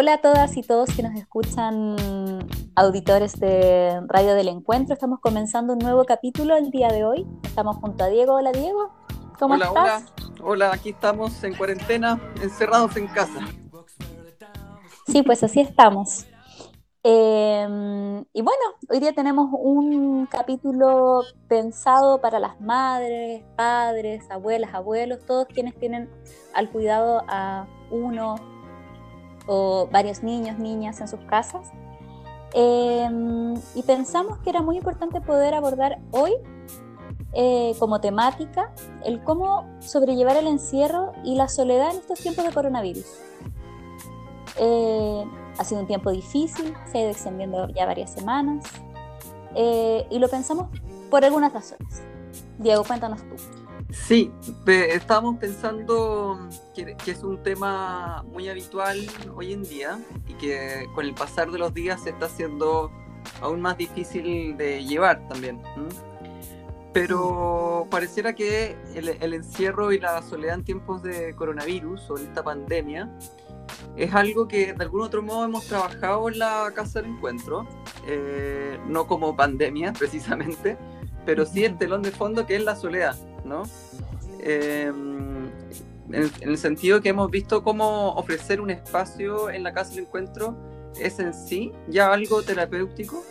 Hola a todas y todos que nos escuchan, auditores de Radio del Encuentro. Estamos comenzando un nuevo capítulo el día de hoy. Estamos junto a Diego. Hola Diego, ¿cómo hola, estás? Hola, hola, aquí estamos en cuarentena, encerrados en casa. Sí, pues así estamos. Eh, y bueno, hoy día tenemos un capítulo pensado para las madres, padres, abuelas, abuelos, todos quienes tienen al cuidado a uno o varios niños, niñas en sus casas. Eh, y pensamos que era muy importante poder abordar hoy eh, como temática el cómo sobrellevar el encierro y la soledad en estos tiempos de coronavirus. Eh, ha sido un tiempo difícil, se ha ido extendiendo ya varias semanas eh, y lo pensamos por algunas razones. Diego, cuéntanos tú. Sí, estábamos pensando que, que, es un tema muy habitual hoy en día y que con el pasar de los días se está haciendo aún más difícil de llevar también. Pero pareciera que el, el, encierro y la soledad en tiempos de coronavirus o en esta pandemia es algo que de algún otro modo hemos trabajado en la Casa del Encuentro, eh, no como pandemia precisamente, pero sí el telón de fondo que es la soledad, ¿no? Eh, en, en, el sentido que hemos visto cómo ofrecer un espacio en la Casa del Encuentro es en sí ya algo terapéutico,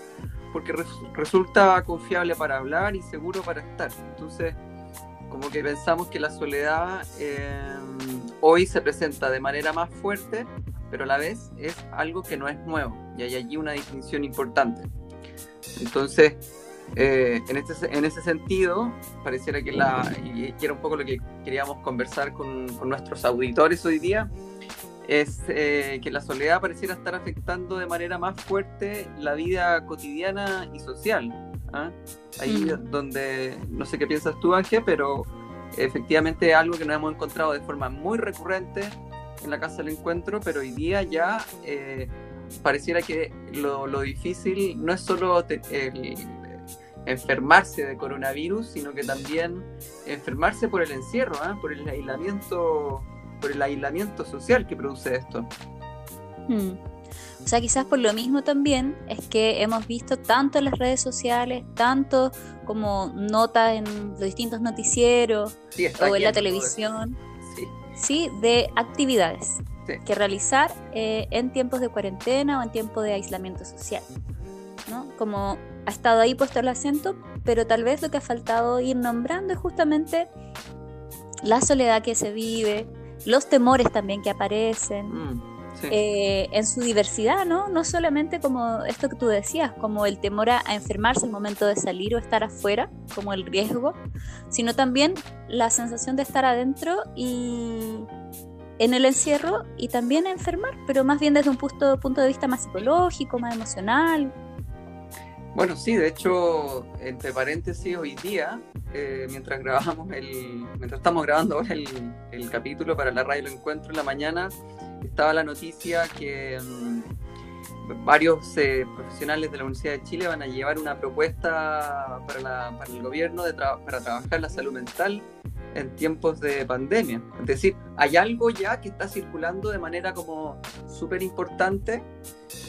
porque res, resulta confiable para hablar y seguro para estar. Entonces, como que pensamos que la soledad eh, hoy se presenta de manera más fuerte, pero a la vez es algo que no es nuevo y hay allí una distinción importante. Entonces, eh, en, este, en ese sentido, pareciera que la, y era un poco lo que queríamos conversar con, con nuestros auditores hoy día, es eh, que la soledad pareciera estar afectando de manera más fuerte la vida cotidiana y social. ¿ah? Ahí mm. donde, no sé qué piensas tú, Ángel, pero efectivamente es algo que nos hemos encontrado de forma muy recurrente en la Casa del Encuentro, pero hoy día ya eh, pareciera que lo, lo, difícil no es solo te, el, enfermarse de coronavirus, sino que también enfermarse por el encierro, ¿eh? por el aislamiento, por el aislamiento social que produce esto. Hmm. O sea, quizás por lo mismo también es que hemos visto tanto en las redes sociales, tanto como notas en los distintos noticieros sí, o en la televisión, sí. sí. de actividades sí. que realizar eh, en tiempos de cuarentena o en tiempos de aislamiento social. ¿no? Como ha estado ahí puesto el acento, pero tal vez lo que ha faltado ir nombrando es justamente la soledad que se vive, los temores también que aparecen. Mm. Sí. Eh, en su diversidad, ¿no? No solamente como esto que tú decías, como el temor a, enfermarse al momento de salir o estar afuera, como el riesgo, sino también la sensación de estar adentro y en el encierro y también a enfermar, pero más bien desde un punto, punto de vista más psicológico, más emocional. Bueno, sí, de hecho, entre paréntesis, hoy día, eh, mientras grabamos el, mientras estamos grabando ahora el, el capítulo para la radio Lo Encuentro en la mañana, estaba la noticia que um, varios eh, profesionales de la Universidad de Chile van a llevar una propuesta para, la, para el gobierno de para trabajar la salud mental en tiempos de pandemia. Es decir, hay algo ya que está circulando de manera como súper importante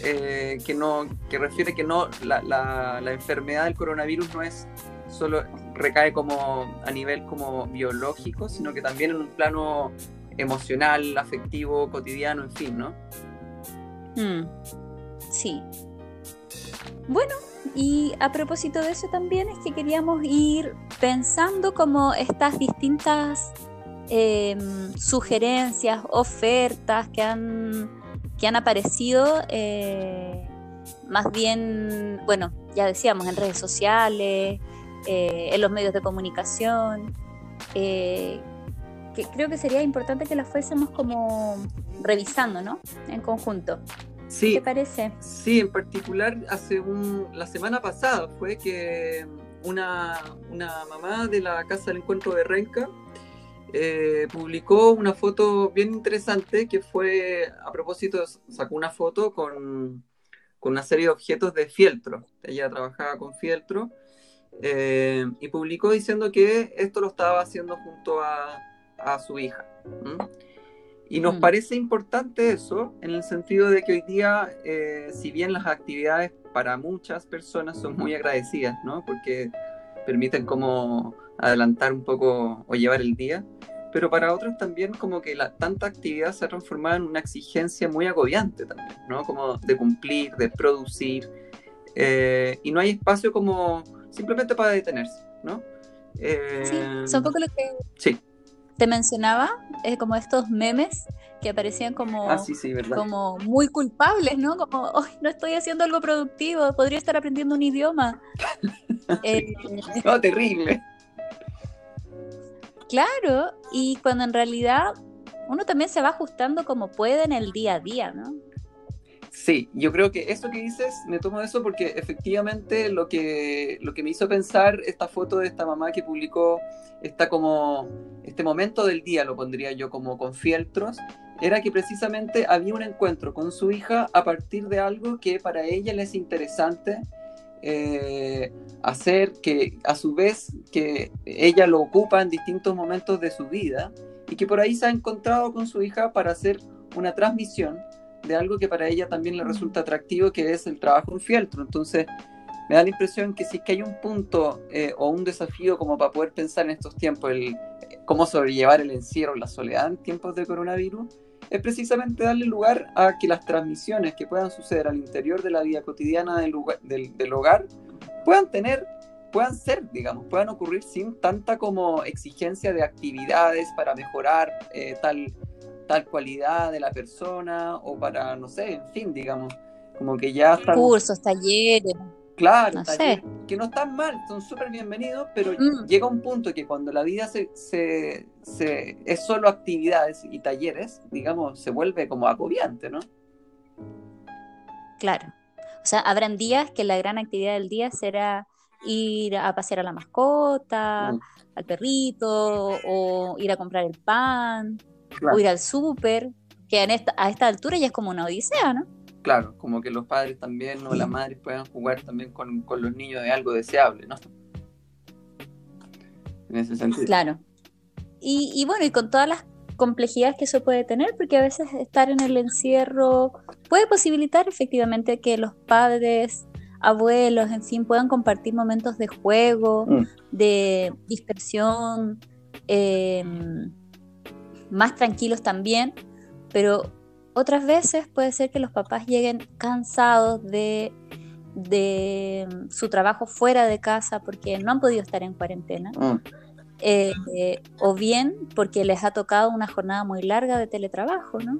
eh, que, no, que refiere que no la, la, la enfermedad del coronavirus no es solo recae como a nivel como biológico, sino que también en un plano emocional, afectivo, cotidiano, en fin, ¿no? Mm, sí. Bueno, y a propósito de eso también es que queríamos ir pensando como estas distintas eh, sugerencias, ofertas que han, que han aparecido, eh, más bien, bueno, ya decíamos, en redes sociales, eh, en los medios de comunicación, eh, que creo que sería importante que las fuésemos como revisando, ¿no? En conjunto. Sí, ¿Qué te parece? Sí, en particular hace un, la semana pasada fue que una, una mamá de la Casa del Encuentro de Renca eh, publicó una foto bien interesante que fue, a propósito, sacó una foto con, con una serie de objetos de fieltro. Ella trabajaba con fieltro eh, y publicó diciendo que esto lo estaba haciendo junto a, a su hija. ¿Mm? Y nos Mm. parece importante eso, en el sentido de que hoy día, eh, si bien las actividades para muchas personas son muy agradecidas, ¿no? Porque permiten como adelantar un poco o llevar el día, pero para otros también como que la, tanta actividad se ha transformado en una exigencia muy agobiante también, ¿no? Como de cumplir, de producir, eh, y no hay espacio como simplemente para detenerse, ¿no? Eh, Sí, es un poco lo que sí. Te mencionaba, es como estos memes que aparecían como, Ah, sí, sí, verdad. como muy culpables, ¿no? Como, "Ay, no estoy haciendo algo productivo, podría estar aprendiendo un idioma. Eh, No, terrible. claro, y cuando en realidad uno también se va ajustando como puede en el día a día, ¿no? Sí, yo creo que eso que dices, me tomo eso porque efectivamente lo que, lo que me hizo pensar esta foto de esta mamá que publicó esta como este momento del día, lo pondría yo como con fieltros, era que precisamente había un encuentro con su hija a partir de algo que para ella le es interesante eh, hacer, que a su vez que ella lo ocupa en distintos momentos de su vida y que por ahí se ha encontrado con su hija para hacer una transmisión de algo que para ella también le resulta atractivo, que es el trabajo en fieltro. Entonces, me da la impresión que si es que hay un punto eh, o un desafío como para poder pensar en estos tiempos, el cómo sobrellevar el encierro, la soledad en tiempos de coronavirus, es precisamente darle lugar a que las transmisiones que puedan suceder al interior de la vida cotidiana del, lugar, del, hogar puedan tener, puedan ser, digamos, puedan ocurrir sin tanta como exigencia de actividades para mejorar eh, tal tal cualidad de la persona o para, no sé, en fin, digamos, como que ya están... Cursos, talleres. Claro, no talleres, sé. que no están mal, son súper bienvenidos, pero Mm. llega un punto que cuando la vida se, se, se- es solo actividades y talleres, digamos, se vuelve como agobiante, ¿no? Claro. O sea, habrán días que la gran actividad del día será ir a pasear a la mascota, Mm, al perrito, o ir a comprar el pan, claro. o ir al súper, que en esta, a esta altura ya es como una odisea, ¿no? Claro, como que los padres también o las madres puedan jugar también con, con los niños de algo deseable, ¿no? En ese sentido. Claro. Y, y bueno, y con todas las complejidades que eso puede tener, porque a veces estar en el encierro puede posibilitar efectivamente que los padres, abuelos, en fin, puedan compartir momentos de juego, Mm. de dispersión, eh, más tranquilos también, pero otras veces puede ser que los papás lleguen cansados de, de su trabajo fuera de casa porque no han podido estar en cuarentena Mm, eh, eh, o bien porque les ha tocado una jornada muy larga de teletrabajo, ¿no?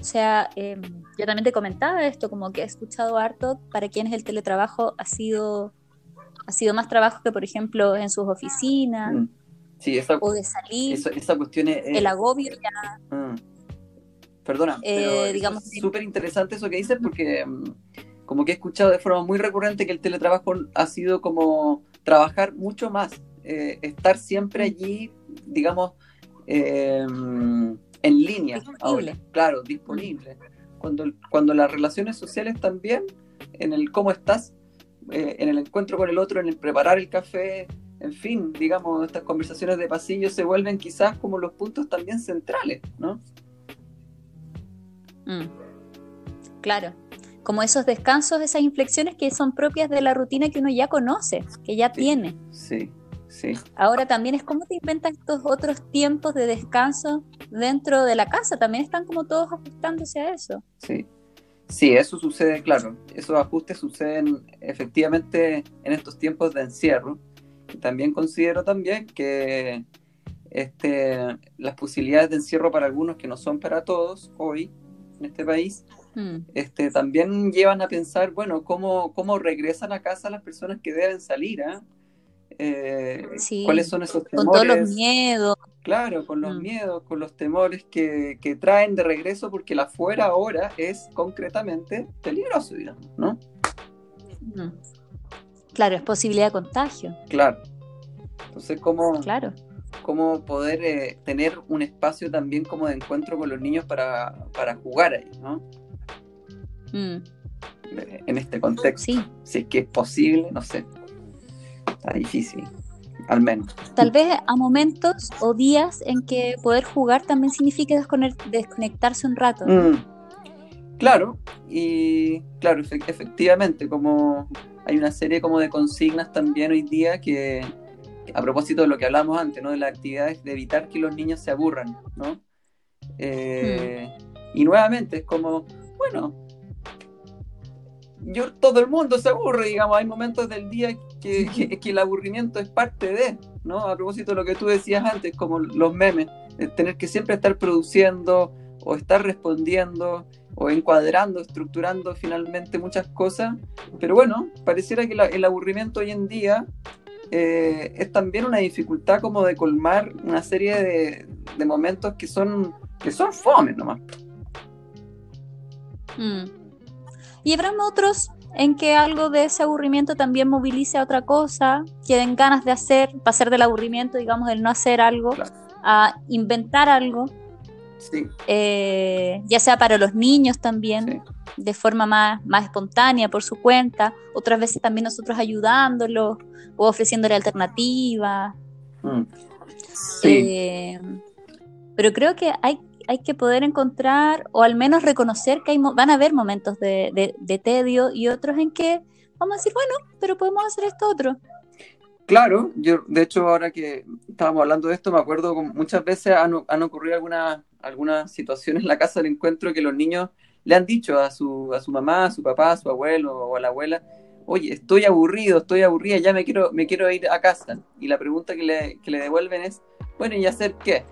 O sea, eh, yo también te comentaba esto, como que he escuchado harto para quienes el teletrabajo ha sido, ha sido más trabajo que, por ejemplo, en sus oficinas mm. Sí, esa, o de salir, esa, esa cuestión es... el agobio ya. Mm. Perdona, Eh, pero digamos es súper interesante eso que dices porque mm, como que he escuchado de forma muy recurrente que el teletrabajo ha sido como trabajar mucho más, eh, estar siempre allí, digamos, eh, en línea. Disponible. ahora. claro, disponible. Cuando, cuando las relaciones sociales también, en el cómo estás, eh, en el encuentro con el otro, en el preparar el café, en fin, digamos, estas conversaciones de pasillo se vuelven quizás como los puntos también centrales, ¿no? Mm. Claro, como esos descansos, esas inflexiones que son propias de la rutina que uno ya conoce, que ya Sí. tiene. Sí, sí. Ahora también es cómo te inventas estos otros tiempos de descanso dentro de la casa. También están como todos ajustándose a eso. Sí, sí, eso sucede, claro. Esos ajustes suceden efectivamente en estos tiempos de encierro. También considero también que este, las posibilidades de encierro para algunos que no son para todos hoy en este país, Mm, este, también llevan a pensar, bueno, cómo, cómo regresan a casa las personas que deben salir, ¿ah? Eh, Sí, ¿Cuáles son esos Con todos los temores? miedos. Claro, con los Mm. miedos, con los temores que, que traen de regreso, porque la fuera ahora es concretamente peligroso, digamos, ¿no? Mm. Claro, es posibilidad de contagio. Claro. Entonces, ¿cómo, Claro. cómo poder eh, tener un espacio también como de encuentro con los niños para, para jugar ahí, ¿no? Mm, En este contexto. Sí. Si es que es posible, no sé. Está difícil. al menos. Tal vez a momentos o días en que poder jugar también significa desconectarse un rato. Mm. Claro, y claro, efectivamente, como hay una serie como de consignas también hoy día que, a propósito de lo que hablamos antes, ¿no? De las actividades, de evitar que los niños se aburran, ¿no? Eh, mm. Y nuevamente es como, bueno, yo, todo el mundo se aburre, digamos, hay momentos del día que, que, el aburrimiento es parte de, ¿no? A propósito de lo que tú decías antes, como los memes, de tener que siempre estar produciendo o estar respondiendo o encuadrando, estructurando finalmente muchas cosas, pero bueno, pareciera que el aburrimiento hoy en día eh, es también una dificultad como de colmar una serie de, de momentos que son, que son fome nomás. Mm. Y habrá otros en que algo de ese aburrimiento también movilice a otra cosa, que den ganas de hacer, pasar del aburrimiento, digamos, del no hacer algo, a inventar algo. Eh, ya sea para los niños también, de forma más, más espontánea, por su cuenta, otras veces también nosotros ayudándolos o ofreciéndole alternativas. Mm. Eh, pero creo que hay hay que poder encontrar o al menos reconocer que hay, van a haber momentos de, tedio y otros en que vamos a decir, bueno, pero podemos hacer esto otro. Claro, yo de hecho ahora que estábamos hablando de esto, me acuerdo que muchas veces han, ocurrido algunas alguna situaciones en la casa del encuentro que los niños le han dicho a su, a su mamá, a su papá, a su abuelo o a la abuela, oye, estoy aburrido, estoy aburrida, ya me quiero, me quiero ir a casa. Y la pregunta que le, que le devuelven es, bueno, ¿y hacer qué?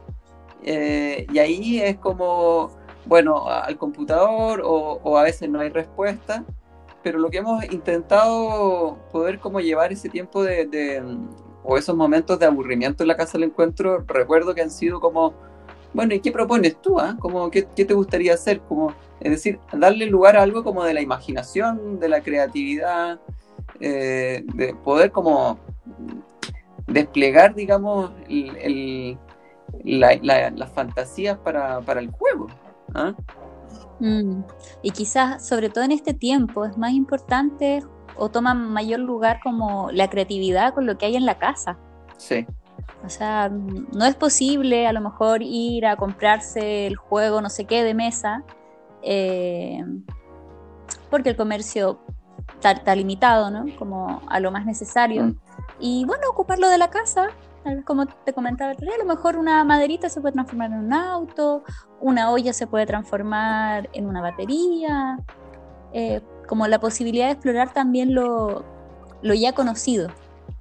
Eh, y ahí es como, bueno, al computador o, a veces no hay respuesta, pero lo que hemos intentado poder como llevar ese tiempo de, o esos momentos de aburrimiento en la casa del encuentro, recuerdo que han sido como, bueno, ¿y qué propones tú? Ah? Como, ¿qué, te gustaría hacer? Como, es decir, darle lugar a algo como de la imaginación, de la creatividad, eh, de poder como desplegar, digamos, las fantasías para, el juego. ¿ah? Mm. Y quizás, sobre todo en este tiempo, es más importante o toma mayor lugar como la creatividad con lo que hay en la casa. Sí. O sea, no es posible a lo mejor ir a comprarse el juego no sé qué de mesa, eh, porque el comercio está, limitado, ¿no? Como a lo más necesario. Mm. Y bueno, ocuparlo de la casa como te comentaba a lo mejor una maderita se puede transformar en un auto, una olla se puede transformar en una batería, eh, como la posibilidad de explorar también lo, ya conocido,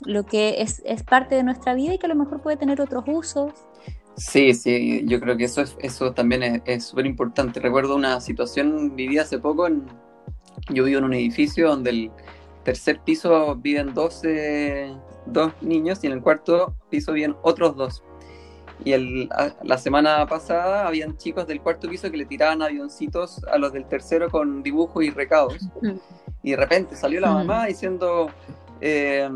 lo que es, parte de nuestra vida y que a lo mejor puede tener otros usos. Sí, sí, yo creo que eso, es, eso también es súper importante. Recuerdo una situación vivida hace poco, yo vivo en un edificio donde el tercer piso viven 12 dos niños y en el cuarto piso habían otros dos. Y el, la semana pasada habían chicos del cuarto piso que le tiraban avioncitos a los del tercero con dibujos y recados. Y de repente salió la mamá diciendo, eh,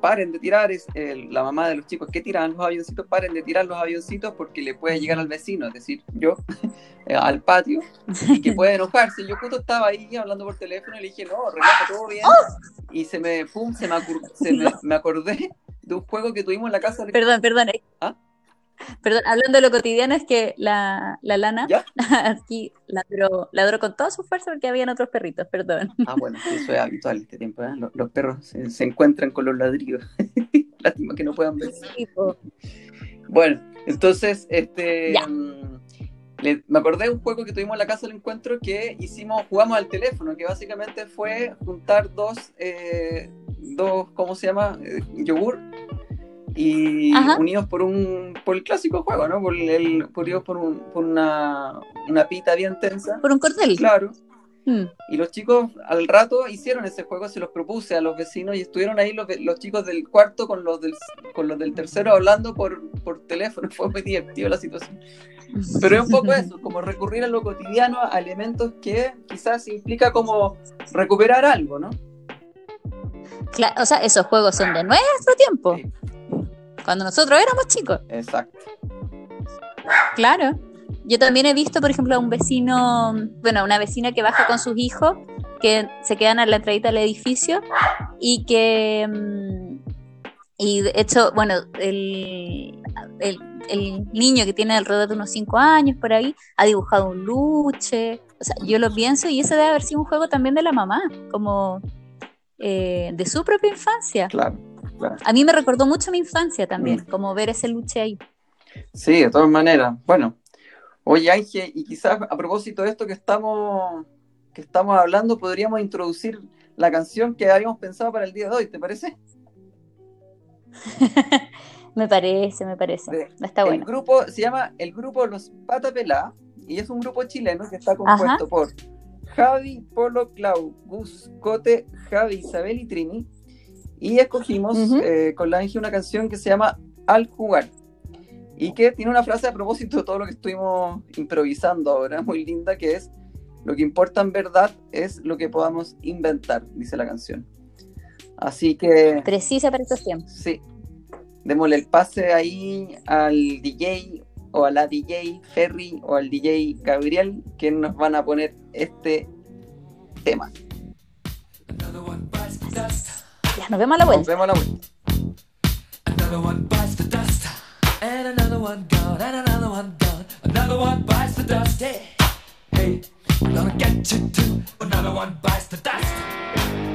paren de tirar, es la mamá de los chicos que tiran los avioncitos, paren de tirar los avioncitos porque le puede llegar al vecino, es decir, yo, eh, al patio, y que puede enojarse. Yo justo estaba ahí hablando por teléfono y le dije, no, relaja todo bien. Y se me, pum, se, me, me, acordé de un juego que tuvimos en la casa. Perdón, perdón. ¿Ah? Perdón, hablando de lo cotidiano, es que la, la lana aquí ladró, con toda su fuerza porque habían otros perritos, perdón. Ah, bueno, eso es habitual este tiempo, ¿eh? los, perros se, encuentran con los ladrillos. Lástima que no puedan ver. bueno, entonces, este. Mm, me acordé de un juego que tuvimos en la casa del encuentro que hicimos, jugamos al teléfono, que básicamente fue juntar dos, eh, dos ¿cómo se llama? Eh, yogur y unidos por un por el clásico juego, ¿no? Por el por, por, un, por una, una pita bien tensa. Por un cordel. Claro. Mm. Y los chicos al rato hicieron ese juego, se los propuse a los vecinos y estuvieron ahí los, los chicos del cuarto con los del, con los del tercero hablando por, por teléfono. Fue muy divertido la situación. Pero es un poco eso, como recurrir a lo cotidiano, a elementos que quizás implica como recuperar algo, ¿no? Claro, o sea, esos juegos son de nuestro tiempo cuando nosotros éramos chicos. Exacto. Claro. Yo también he visto, por ejemplo, a un vecino, bueno, una vecina que baja con sus hijos, que se quedan a la entradita del edificio y que, mm, Y de hecho, bueno, el, el, niño que tiene alrededor de unos 5 años por ahí ha dibujado un luche. O sea, yo lo pienso y ese debe haber sido un juego también de la mamá, como eh, de su propia infancia. Claro, claro. A mí me recordó mucho mi infancia también, mm. como ver ese luche ahí. Sí, de todas maneras. Bueno, oye Ángel, y quizás a propósito de esto que estamos, que estamos hablando, podríamos introducir la canción que habíamos pensado para el día de hoy, ¿te parece? me parece, me parece. está bueno. El grupo se llama el grupo Los Patapelá y es un grupo chileno que está compuesto por Javi, Polo, Clau, Gus, Cote, Javi, Isabel y Trini. Y escogimos eh, con la Angie una canción que se llama Al jugar. Y que tiene una frase a propósito de todo lo que estuvimos improvisando ahora, muy linda, que es, lo que importa en verdad es lo que podamos inventar, dice la canción. Así que... Precisa para estos tiempos. Sí. Démosle el pase ahí al DJ o a la DJ Ferry o al DJ Gabriel que nos van a poner este tema. Ya, nos vemos a la vuelta. Nos vemos a la vuelta. And another one gone, and another one gone. Another one bites the dust. Hey, hey, we're gonna get you too. Another one bites the dust.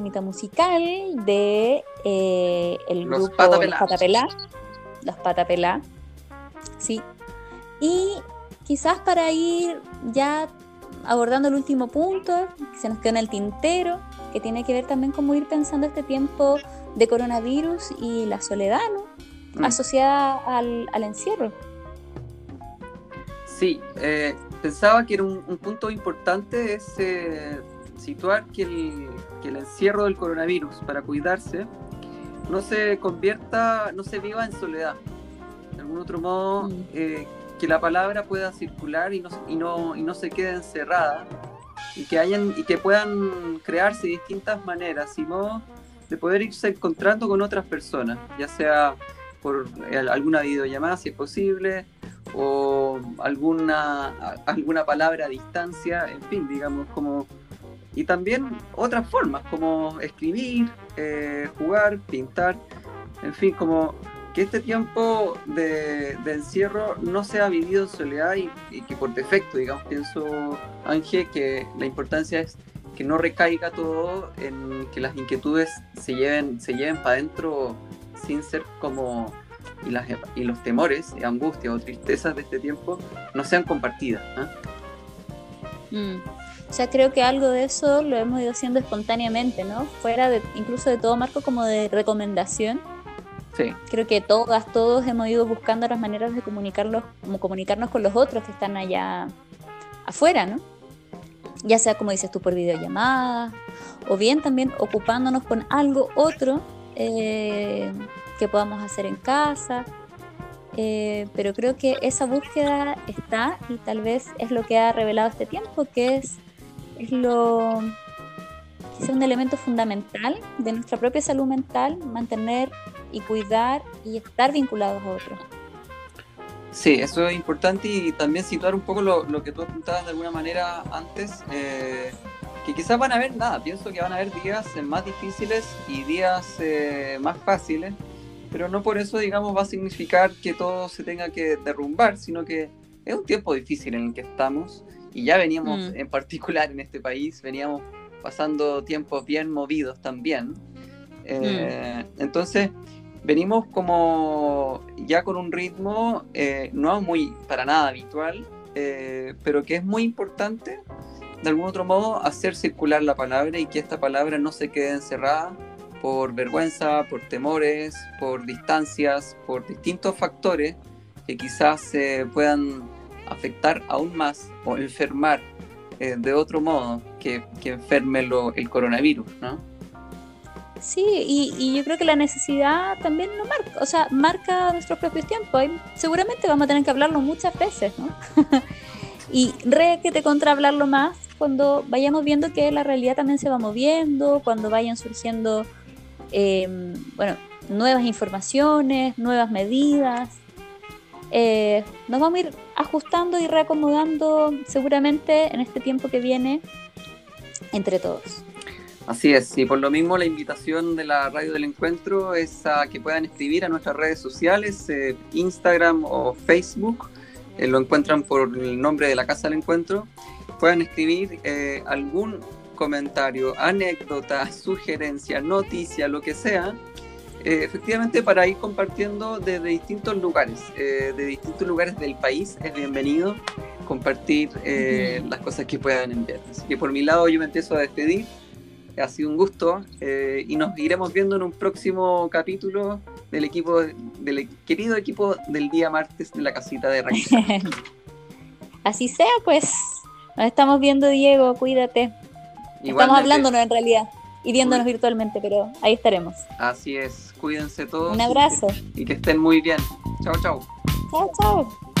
Musical de eh, el los grupo Patapelá. Los Patapelá. Sí. Y quizás para ir ya abordando el último punto que se nos quedó en el tintero, que tiene que ver también cómo ir pensando este tiempo de coronavirus y la soledad, mm. Asociada al, encierro. Sí, eh, pensaba que era un, punto importante ese situar que el, encierro del coronavirus para cuidarse no se convierta, no se viva en soledad. De algún otro modo, Mm. eh, que la palabra pueda circular y no, y no, y no se quede encerrada y que, hayan, y que puedan crearse distintas maneras y modos de poder irse encontrando con otras personas, ya sea por alguna videollamada si es posible, o alguna, alguna palabra a distancia, en fin, digamos, como... Y también otras formas, como escribir, eh, jugar, pintar, en fin, como que este tiempo de, encierro no sea vivido en soledad y, que por defecto, digamos, pienso, Ángel, que la importancia es que no recaiga todo en que las inquietudes se lleven, se lleven para adentro sin ser como y, las, y los temores, angustias o tristezas de este tiempo no sean compartidas. Mm. O sea, creo que algo de eso lo hemos ido haciendo espontáneamente, ¿no? Fuera de, incluso de todo marco como de recomendación. Sí, Creo que todas, todos hemos ido buscando las maneras de comunicarlos, como comunicarnos con los otros que están allá afuera, ¿no? Ya sea como dices tú por videollamada, o bien también ocupándonos con algo otro eh, que podamos hacer en casa. Eh, pero creo que esa búsqueda está y tal vez es lo que ha revelado este tiempo, que es, es lo quizá un elemento fundamental de nuestra propia salud mental, mantener y cuidar y estar vinculados a otros. Sí, eso es importante y también situar un poco lo, lo que tú apuntabas de alguna manera antes, eh, que quizás van a haber nada, pienso que van a haber días eh, más difíciles y días eh, más fáciles, pero no por eso, digamos, va a significar que todo se tenga que derrumbar, sino que es un tiempo difícil en el que estamos y ya veníamos, Mm. en particular en este país, veníamos pasando tiempos bien movidos también. Eh, Entonces, venimos como ya con un ritmo eh, no muy para nada habitual, eh, pero que es muy importante de algún otro modo hacer circular la palabra y que esta palabra no se quede encerrada por vergüenza, por temores, por distancias, por distintos factores que quizás se puedan afectar aún más o enfermar eh, de otro modo que, que enferme el coronavirus, ¿no? Sí, y, yo creo que la necesidad también lo marca, o sea, marca nuestros propios tiempos. Seguramente vamos a tener que hablarlo muchas veces, ¿no? y re que te contra hablarlo más cuando vayamos viendo que la realidad también se va moviendo, cuando vayan surgiendo, eh, bueno, nuevas informaciones, nuevas medidas. Eh, nos vamos a ir ajustando y reacomodando seguramente en este tiempo que viene entre todos. Así es, y por lo mismo la invitación de la Radio del Encuentro es a que puedan escribir a nuestras redes sociales, eh, Instagram o Facebook, eh, lo encuentran por el nombre de la Casa del Encuentro, puedan escribir eh, algún comentario, anécdota, sugerencia, noticia, lo que sea, eh, efectivamente para ir compartiendo desde distintos lugares, eh, de distintos lugares del país, es bienvenido compartir eh, las cosas que puedan enviar. Así que por mi lado yo me empiezo a despedir ha sido un gusto eh, y nos iremos viendo en un próximo capítulo del equipo del querido equipo del día martes de la casita de Raquel. Así sea, pues. Nos estamos viendo, Diego, cuídate. Estamos hablándonos en realidad y viéndonos virtualmente, pero ahí estaremos. Así es, cuídense todos. Un abrazo. Y que estén muy bien. Chao, chao. Chao, chao.